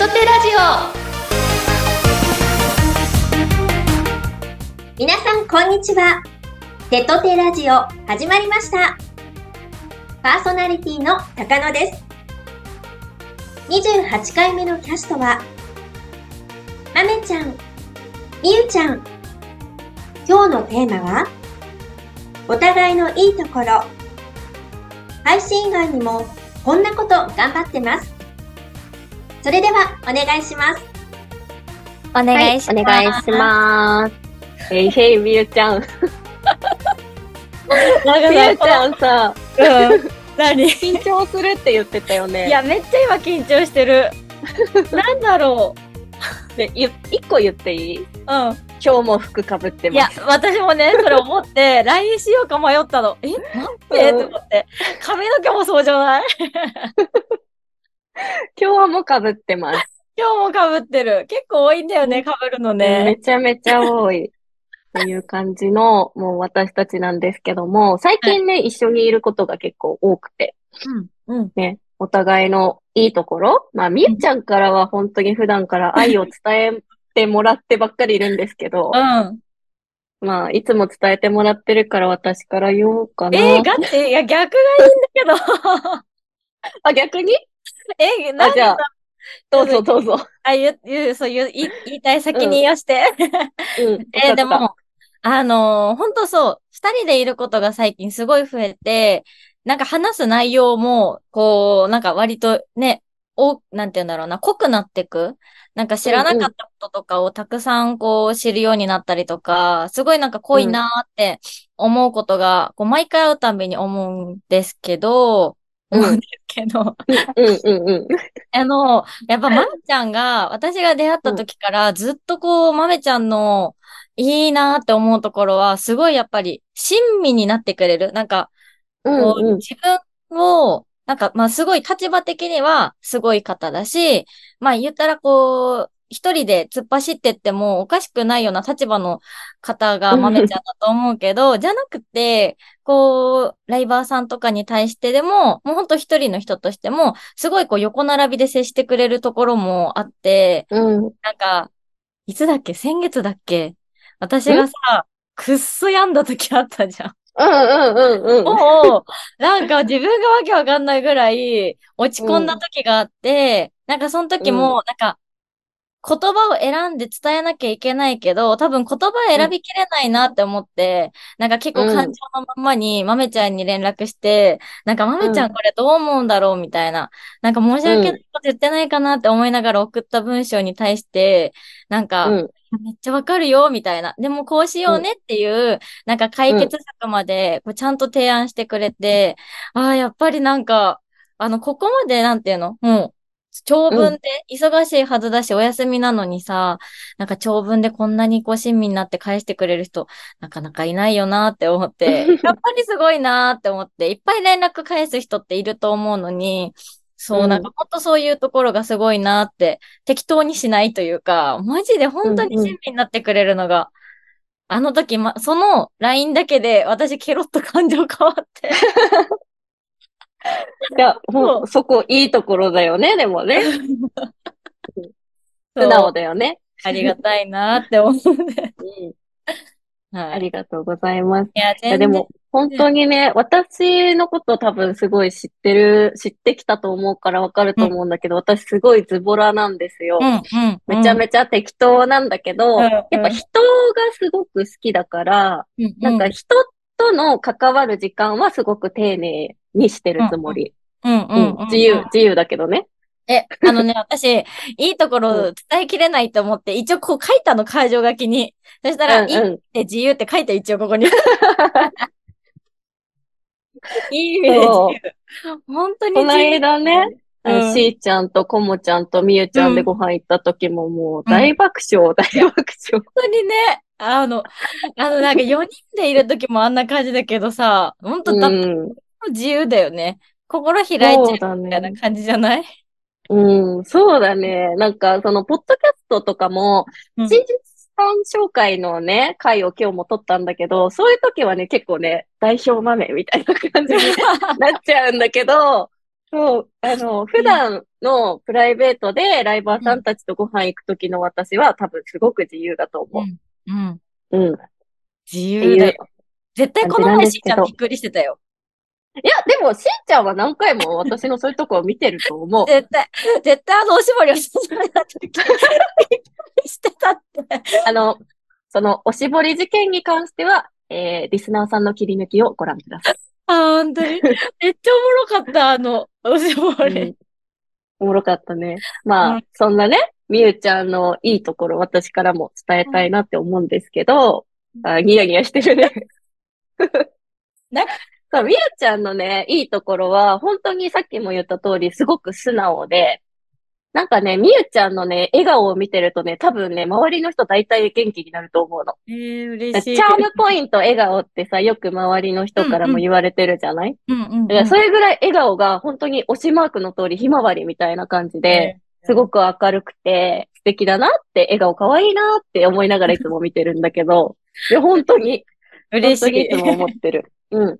トテラジオ。皆さんこんにちは。テトテラジオ始まりました。パーソナリティの高野です。28回目のキャストはまめちゃんみゆちゃん。今日のテーマはお互いのいいところ。配信以外にもこんなこと頑張ってます。それではお願いしますオお願いします、はい、お願いしますへいへいみゆちゃんみゆちゃんさ、うん、何？緊張するって言ってたよね。いや、めっちゃ今緊張してる。なんだろう。で、一個言っていい？うん。今日も服かぶってます。いや、私もね、それ思って、LINE しようか迷ったの。え、待って、と思って。髪の毛もそうじゃない？今日もかぶってます。今日もかぶってる。結構多いんだよね、かぶるのね。めちゃめちゃ多い。という感じの、もう私たちなんですけども、最近ね、はい、一緒にいることが結構多くて、うん、うん。ね、お互いのいいところ、まあ、みゆちゃんからは本当に普段から 愛を伝えてもらってばっかりいるんですけど、うん。まあ、いつも伝えてもらってるから私から言おうかな。えー、ガチ？いや、逆がいいんだけど。あ、逆に？え、なんじゃあ、どうぞどうぞ。あ、言う、言う、そう言う、言いたい先に言わして。うん。えー、でも、あのー、本当そう、二人でいることが最近すごい増えて、なんか話す内容も、こう、なんか割とね、お、なんて言うんだろうな、濃くなってく。なんか知らなかったこととかをたくさんこう知るようになったりとか、すごいなんか濃いなーって思うことが、こう毎回会うたびに思うんですけど、思うんですけど。うんうんうん。あの、やっぱまめちゃんが、私が出会った時からずっとこう、まめちゃんのいいなって思うところは、すごいやっぱり、親身になってくれる。なんか、こう、うんうん、自分を、なんか、まあ、すごい立場的にはすごい方だし、まあ、言ったらこう、一人で突っ走ってってもおかしくないような立場の方が豆ちゃんだと思うけど、じゃなくて、こう、ライバーさんとかに対してでも、もうほんと一人の人としても、すごいこう横並びで接してくれるところもあって、うん、なんか、いつだっけ？先月だっけ？私がさ、くっそ病んだ時あったじゃん。うんうんうんうん。もう、なんか自分がわけわかんないぐらい落ち込んだ時があって、うん、なんかその時も、なんか、言葉を選んで伝えなきゃいけないけど、多分言葉選びきれないなって思って、うん、なんか結構感情のままに、まめちゃんに連絡して、なんかまめちゃんこれどう思うんだろうみたいな、なんか申し訳ないこと言ってないかなって思いながら送った文章に対して、なんか、うん、めっちゃわかるよ、みたいな。でもこうしようねっていう、うん、なんか解決策まで、こうちゃんと提案してくれて、ああ、やっぱりなんか、あの、ここまでなんていうの？もう、長文で忙しいはずだし、お休みなのにさ、なんか長文でこんなにこう親身になって返してくれる人、なかなかいないよなって思って、やっぱりすごいなって思って、いっぱい連絡返す人っていると思うのに、そう、なんかほんとそういうところがすごいなって、適当にしないというか、マジで本当に親身になってくれるのが、あの時、ま、その LINE だけで私ケロッと感情変わって いや、もう、そこいいところだよね、でもね。素直だよね。ありがたいなって思うね。うん、はい。ありがとうございます。いや、全然。でも、本当にね、私のこと多分すごい知ってる、知ってきたと思うからわかると思うんだけど、うん、私すごいズボラなんですよ。うんうん、めちゃめちゃ適当なんだけど、うんうん、やっぱ人がすごく好きだから、うんうん、なんか人との関わる時間はすごく丁寧にしてるつもり。うんうん。自由、自由だけどね。え、あのね、私、いいところ伝えきれないと思って、一応こう書いたの、会場書きに。そしたら、うんうん、いいって自由って書いて、一応ここに。いい意味で自由。本当にこの間ね、うん、しーちゃんとこもちゃんとみゆちゃんでご飯行った時ももう大爆笑、うん、大爆笑。本当にね、あの、あのなんか4人でいる時もあんな感じだけどさ、本当だ、うん、自由だよね。心開いちゃうみたいな感じじゃない？うん、そうだね。なんか、その、ポッドキャストとかも、真実さん紹介のね、回を今日も撮ったんだけど、そういう時はね、結構ね、代表豆みたいな感じに なっちゃうんだけど、そう、あの、普段のプライベートでライバーさんたちとご飯行くときの私は多分すごく自由だと思う。うん。うん。自由だよ。絶対この前しんちゃんびっくりしてたよ。いや、でも、しんちゃんは何回も私のそういうとこを見てると思う。絶対、絶対あのおしぼりをた時、びっくりしてたって。あの、そのおしぼり事件に関しては、えー、リスナーさんの切り抜きをご覧ください。あ、本当に？めっちゃおもろかった、あの、おしぼり。うん、おもろかったね。まあ、うん、そんなね、みゆちゃんのいいところ、私からも伝えたいなって思うんですけど、うん、あニヤニヤしてるね。なんか、そう、みゆちゃんのね、いいところは、本当にさっきも言った通り、すごく素直で、なんかね、みゆちゃんのね、笑顔を見てるとね、多分ね、周りの人大体元気になると思うの。えー、嬉しい。チャームポイント笑顔ってさ、よく周りの人からも言われてるじゃない、うんうん、だからそれぐらい笑顔が本当に推しマークの通りひまわりみたいな感じで、すごく明るくて素敵だなって、笑顔可愛いなって思いながらいつも見てるんだけど、いや、本当に。嬉しい。いつも思ってる。うん。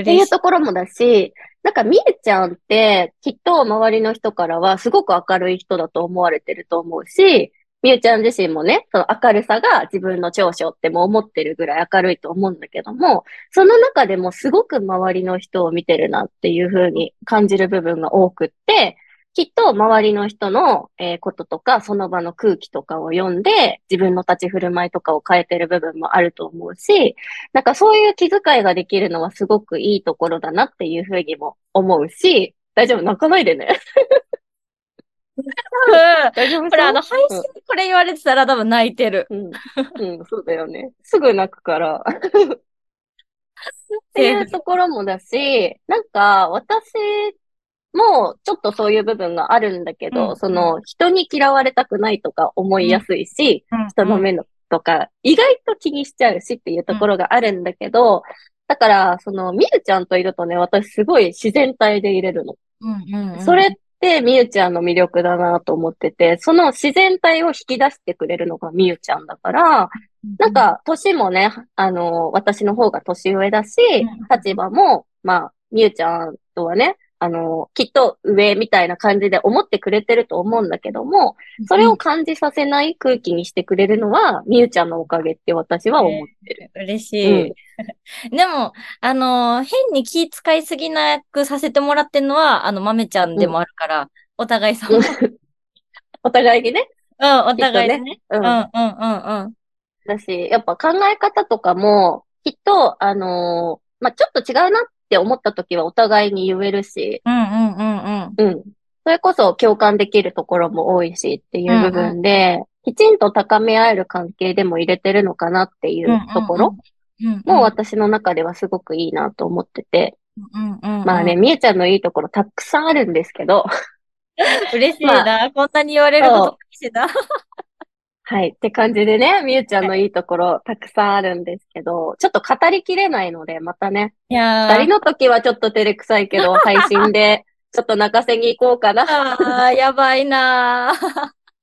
っていうところもだし、なんかみえちゃんって、きっと周りの人からはすごく明るい人だと思われてると思うし、みゆちゃん自身もね、その明るさが自分の長所っても思ってるぐらい明るいと思うんだけども、その中でもすごく周りの人を見てるなっていう風に感じる部分が多くって、きっと周りの人の、えー、こととか、その場の空気とかを読んで、自分の立ち振る舞いとかを変えてる部分もあると思うし、なんかそういう気遣いができるのはすごくいいところだなっていうふうにも思うし、大丈夫？泣かないでね。大丈夫？これあの、配信でこれ言われてたら多分泣いてる。うん。うん、そうだよね。すぐ泣くから。っていうところもだし、なんか、私もちょっとそういう部分があるんだけど、うん、その人に嫌われたくないとか思いやすいし、うん、人の目のとか意外と気にしちゃうしっていうところがあるんだけど、だから、その、みゆちゃんといるとね、私すごい自然体でいれるの。うんうんうん、それってみゆちゃんの魅力だなと思ってて、その自然体を引き出してくれるのがみゆちゃんだから、なんか、年もね、あの、私の方が年上だし、立場も、まあ、みゆちゃんとはね、あの、きっと上みたいな感じで思ってくれてると思うんだけども、それを感じさせない空気にしてくれるのは、みゆちゃんのおかげって私は思ってる。えー、嬉しい。うん、でも、あの、変に気遣いすぎなくさせてもらってるのは、あの、豆ちゃんでもあるから、うん、お互い様。お互いにね。うん、お互いにね。ねうん、うん、うん、うん。だし、やっぱ考え方とかも、きっと、あのー、まあ、ちょっと違うなっって思った時はお互いに言えるし、うんうんうんうん。うん。それこそ共感できるところも多いしっていう部分で、うんうん、きちんと高め合える関係でも入れてるのかなっていうところも私の中ではすごくいいなと思ってて、うんうんうん、まあね、みえちゃんのいいところたくさんあるんですけど、嬉しいな、まあ、こんなに言われることしてた。はい。って感じでね、みゆちゃんのいいところ、たくさんあるんですけど、ちょっと語りきれないので、またね。いや二人の時はちょっと照れくさいけど、配信で、ちょっと泣かせに行こうかな。ああ、やばいな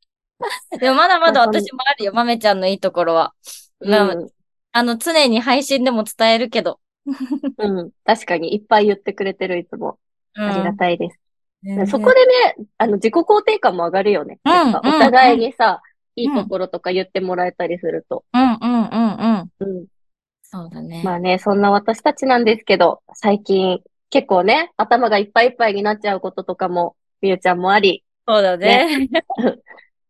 でもまだまだ私もあるよ、まめちゃんのいいところは。うん、あの、常に配信でも伝えるけど。うん。確かにいっぱい言ってくれてる、いつも。ありがたいです。うん、そこでね、あの、自己肯定感も上がるよね。うん、お互いにさ、いいところとか言ってもらえたりすると。うんうんうんうん。うん。そうだね。まあね、そんな私たちなんですけど、最近結構ね、頭がいっぱいいっぱいになっちゃうこととかも、みゆちゃんもあり。そうだね。ね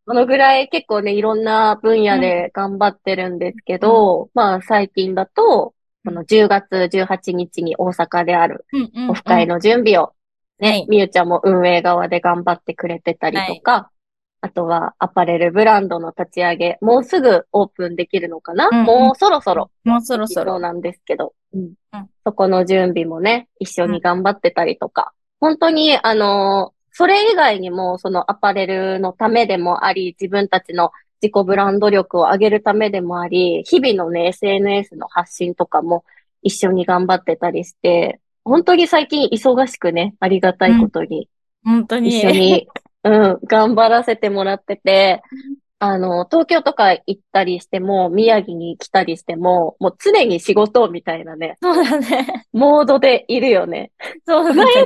このぐらい結構ね、いろんな分野で頑張ってるんですけど、うん、まあ最近だと、この10月18日に大阪であるオフ会の準備をね、みゆちゃんも運営側で頑張ってくれてたりとか、あとはアパレルブランドの立ち上げ、もうすぐオープンできるのかな、うんもうそろそろ。もうそろそろ。そうなんですけど、うん、うん、そこの準備もね、一緒に頑張ってたりとか、うん、本当に、あのー、それ以外にも、そのアパレルのためでもあり、自分たちの自己ブランド力を上げるためでもあり、日々のね、SNS の発信とかも一緒に頑張ってたりして、本当に最近忙しくね、ありがたいことに。本当に。一緒にうん、頑張らせてもらってて、あの、東京とか行ったりしても、宮城に来たりしても、もう常に仕事みたいなね。そうだね。モードでいるよね。そうだね。この間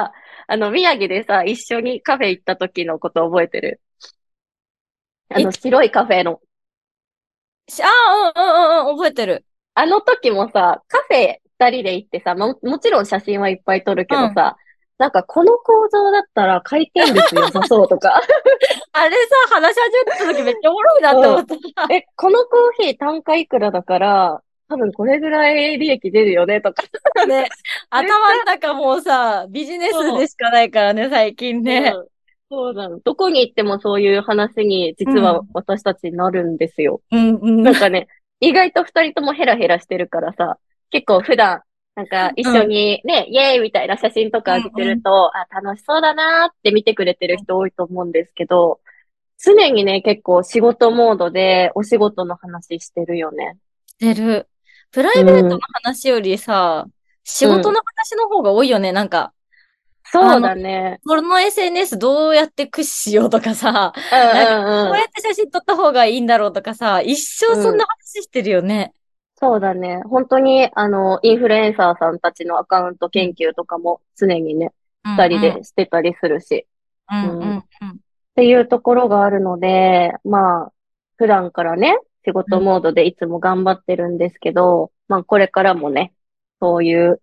さ、あの、宮城でさ、一緒にカフェ行った時のこと覚えてる？あの、白いカフェの。ああ、うんうんうん、覚えてる。あの時もさ、カフェ二人で行ってさ、も、もちろん写真はいっぱい撮るけどさ、なんかこの構造だったら回転率良さそうとか。あれさ、話し始めた時めっちゃおもろいなって思った。え、このコーヒー単価いくらだから、多分これぐらい利益出るよねとか。ね。頭の中もうさ、ビジネスでしかないからね、最近ね。うん、そうなの。どこに行ってもそういう話に実は私たちになるんですよ。うんうん、なんかね、意外と二人ともヘラヘラしてるからさ、結構普段なんか、一緒にね、うん、イェーイみたいな写真とか上げてると、うんうん、あ、楽しそうだなって見てくれてる人多いと思うんですけど、常にね、結構仕事モードでお仕事の話してるよね。してる。プライベートの話よりさ、うん、仕事の話の方が多いよね、なんか。そうだね。この SNS どうやって駆使しようとかさ、うんうんうん、なんかこうやって写真撮った方がいいんだろうとかさ、一生そんな話してるよね。そうだね。本当に、あの、インフルエンサーさんたちのアカウント研究とかも常にね、二、人でしてたりするし、うんうんっていうところがあるので、まあ、普段からね、仕事モードでいつも頑張ってるんですけど、まあ、これからもね、そういう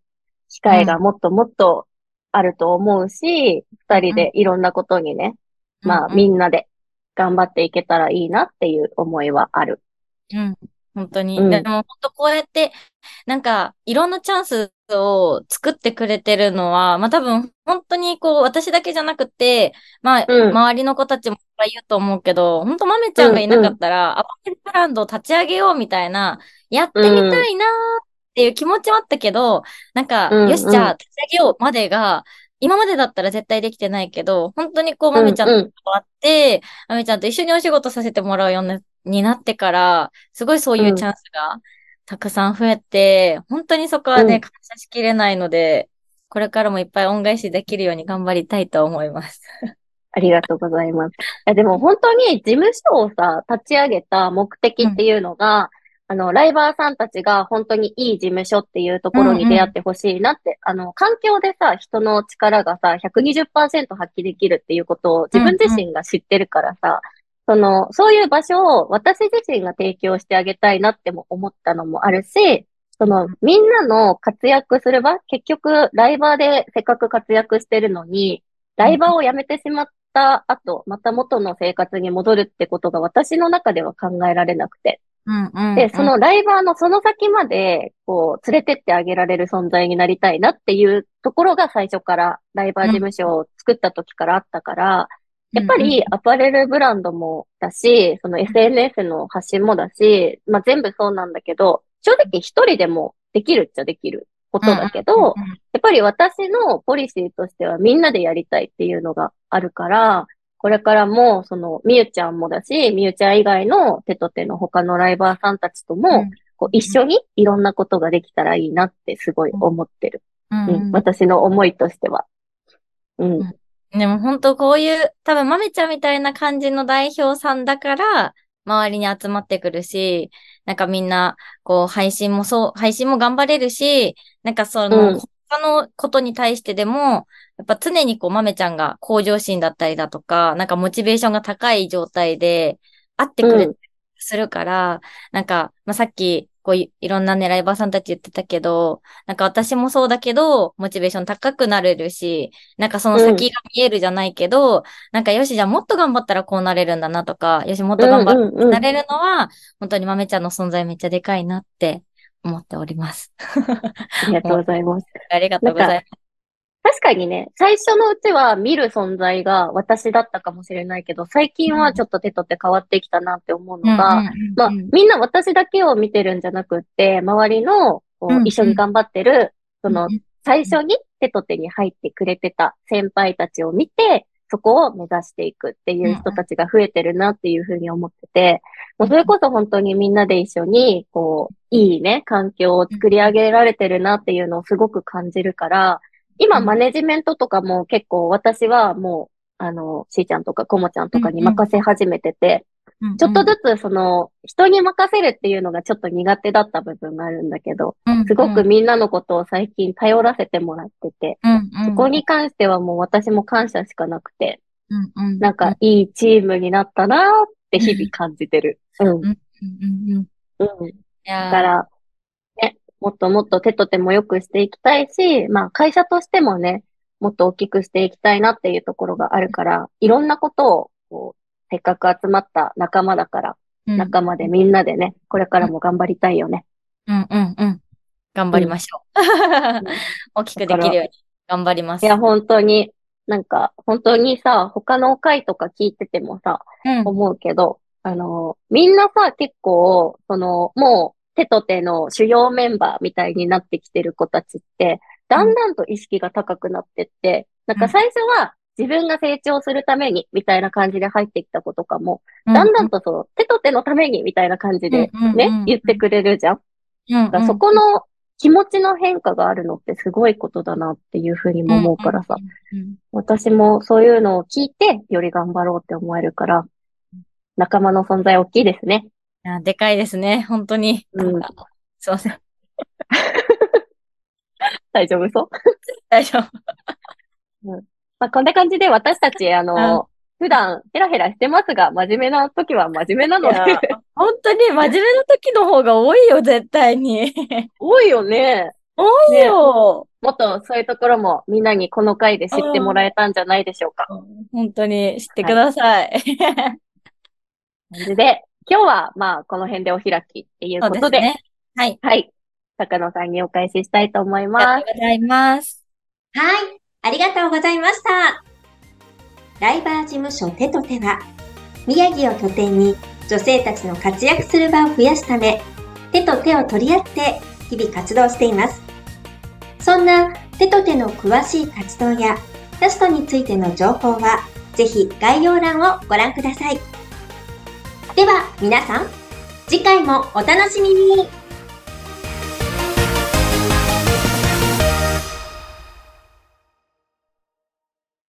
機会がもっともっとあると思うし、二、人でいろんなことにね、まあ、みんなで頑張っていけたらいいなっていう思いはある。うん。本当に。うん、でも本当こうやって、なんか、いろんなチャンスを作ってくれてるのは、まあ多分、本当にこう、私だけじゃなくて、まあ、うん、周りの子たちもいっぱい言うと思うけど、本当豆ちゃんがいなかったら、うんうん、アパレルブランドを立ち上げようみたいな、やってみたいなっていう気持ちはあったけど、なんか、うんうん、よし、じゃあ立ち上げようまでが、今までだったら絶対できてないけど、本当にこう、まめちゃんと会って、まめちゃんと一緒にお仕事させてもらうようにになってから、すごいそういうチャンスがたくさん増えて、うん、本当にそこはね、感謝しきれないので、これからもいっぱい恩返しできるように頑張りたいと思います。ありがとうございます。いでも本当に事務所をさ、立ち上げた目的っていうのが、うん、あの、ライバーさんたちが本当にいい事務所っていうところに出会ってほしいなって、うんうん、あの、環境でさ、人の力がさ、120%発揮できるっていうことを自分自身が知ってるからさ、その、そういう場所を私自身が提供してあげたいなっても思ったのもあるし、その、みんなの活躍する場、結局、ライバーでせっかく活躍してるのに、ライバーを辞めてしまった後、また元の生活に戻るってことが私の中では考えられなくて。で、そのライバーのその先まで、こう、連れてってあげられる存在になりたいなっていうところが最初からライバー事務所を作った時からあったから、やっぱりアパレルブランドもだし、その SNS の発信もだし、まあ全部そうなんだけど、正直一人でもできるっちゃできることだけど、やっぱり私のポリシーとしてはみんなでやりたいっていうのがあるから、これからも、その、みゆちゃんもだし、みゆちゃん以外の手と手の他のライバーさんたちとも、こう一緒にいろんなことができたらいいなってすごい思ってる。うん、うん、私の思いとしては。うん。でも本当こういう、多分まめちゃんみたいな感じの代表さんだから、周りに集まってくるし、なんかみんな、こう、配信もそう、配信も頑張れるし、なんかその、うん、他のことに対してでも、やっぱ常にこう、まめちゃんが向上心だったりだとか、なんかモチベーションが高い状態で、会ってくれするから、うん、なんか、まあ、さっき、こういろんなね、ライバーさんたち言ってたけど、なんか私もそうだけど、モチベーション高くなれるし、なんかその先が見えるじゃないけど、うん、なんかよし、じゃあもっと頑張ったらこうなれるんだなとか、よし、もっと頑張ってなれるのは、本当に豆ちゃんの存在めっちゃでかいなって思っております。ありがとうございます。ありがとうございます。確かにね、最初のうちは見る存在が私だったかもしれないけど、最近はちょっと手と手変わってきたなって思うのが、まあ、みんな私だけを見てるんじゃなくって、周りのこう一緒に頑張ってる、その、最初に手と手に入ってくれてた先輩たちを見て、そこを目指していくっていう人たちが増えてるなっていうふうに思ってて、もうそれこそ本当にみんなで一緒に、こう、いいね、環境を作り上げられてるなっていうのをすごく感じるから、今、マネジメントとかも結構私はもう、あの、しーちゃんとかこもちゃんとかに任せ始めてて、ちょっとずつその、人に任せるっていうのがちょっと苦手だった部分があるんだけど、すごくみんなのことを最近頼らせてもらってて、そこに関してはもう私も感謝しかなくて、なんかいいチームになったなーって日々感じてる。うん。うん。だから、ね、もっともっと手と手も良くしていきたいし、まあ会社としてもね、もっと大きくしていきたいなっていうところがあるから、いろんなことを、こう、せっかく集まった仲間だから、うん、仲間でみんなでね、これからも頑張りたいよね。うんうんうん。頑張りましょう。うん、大きくできるように頑張ります。いや、本当に、なんか、本当にさ、他の回とか聞いててもさ、うん、思うけど、あの、みんなさ、結構、その、もう、手と手の主要メンバーみたいになってきてる子たちって、だんだんと意識が高くなってって、なんか最初は自分が成長するためにみたいな感じで入ってきた子とかも、だんだんとその手と手のためにみたいな感じでね、言ってくれるじゃん。だからそこの気持ちの変化があるのってすごいことだなっていうふうにも思うからさ、私もそういうのを聞いてより頑張ろうって思えるから、仲間の存在大きいですね。いや、でかいですね。本当に。うん、すいません。大丈夫そう？大丈夫。うん。まあ、こんな感じで私たち、あの、普段ヘラヘラしてますが、真面目な時は真面目なので。本当に真面目な時の方が多いよ、絶対に。多いよね。多いよ、ね、もっとそういうところもみんなにこの回で知ってもらえたんじゃないでしょうか。本当に知ってください。はい、で、今日はまあこの辺でお開きっていうことで。でね、はい。はい。坂野さんにお返ししたいと思います。ありがとうございます。はい。ありがとうございました。ライバー事務所手と手は、宮城を拠点に女性たちの活躍する場を増やすため、手と手を取り合って日々活動しています。そんな手と手の詳しい活動やキャストについての情報は、ぜひ概要欄をご覧ください。では皆さん、次回もお楽しみに。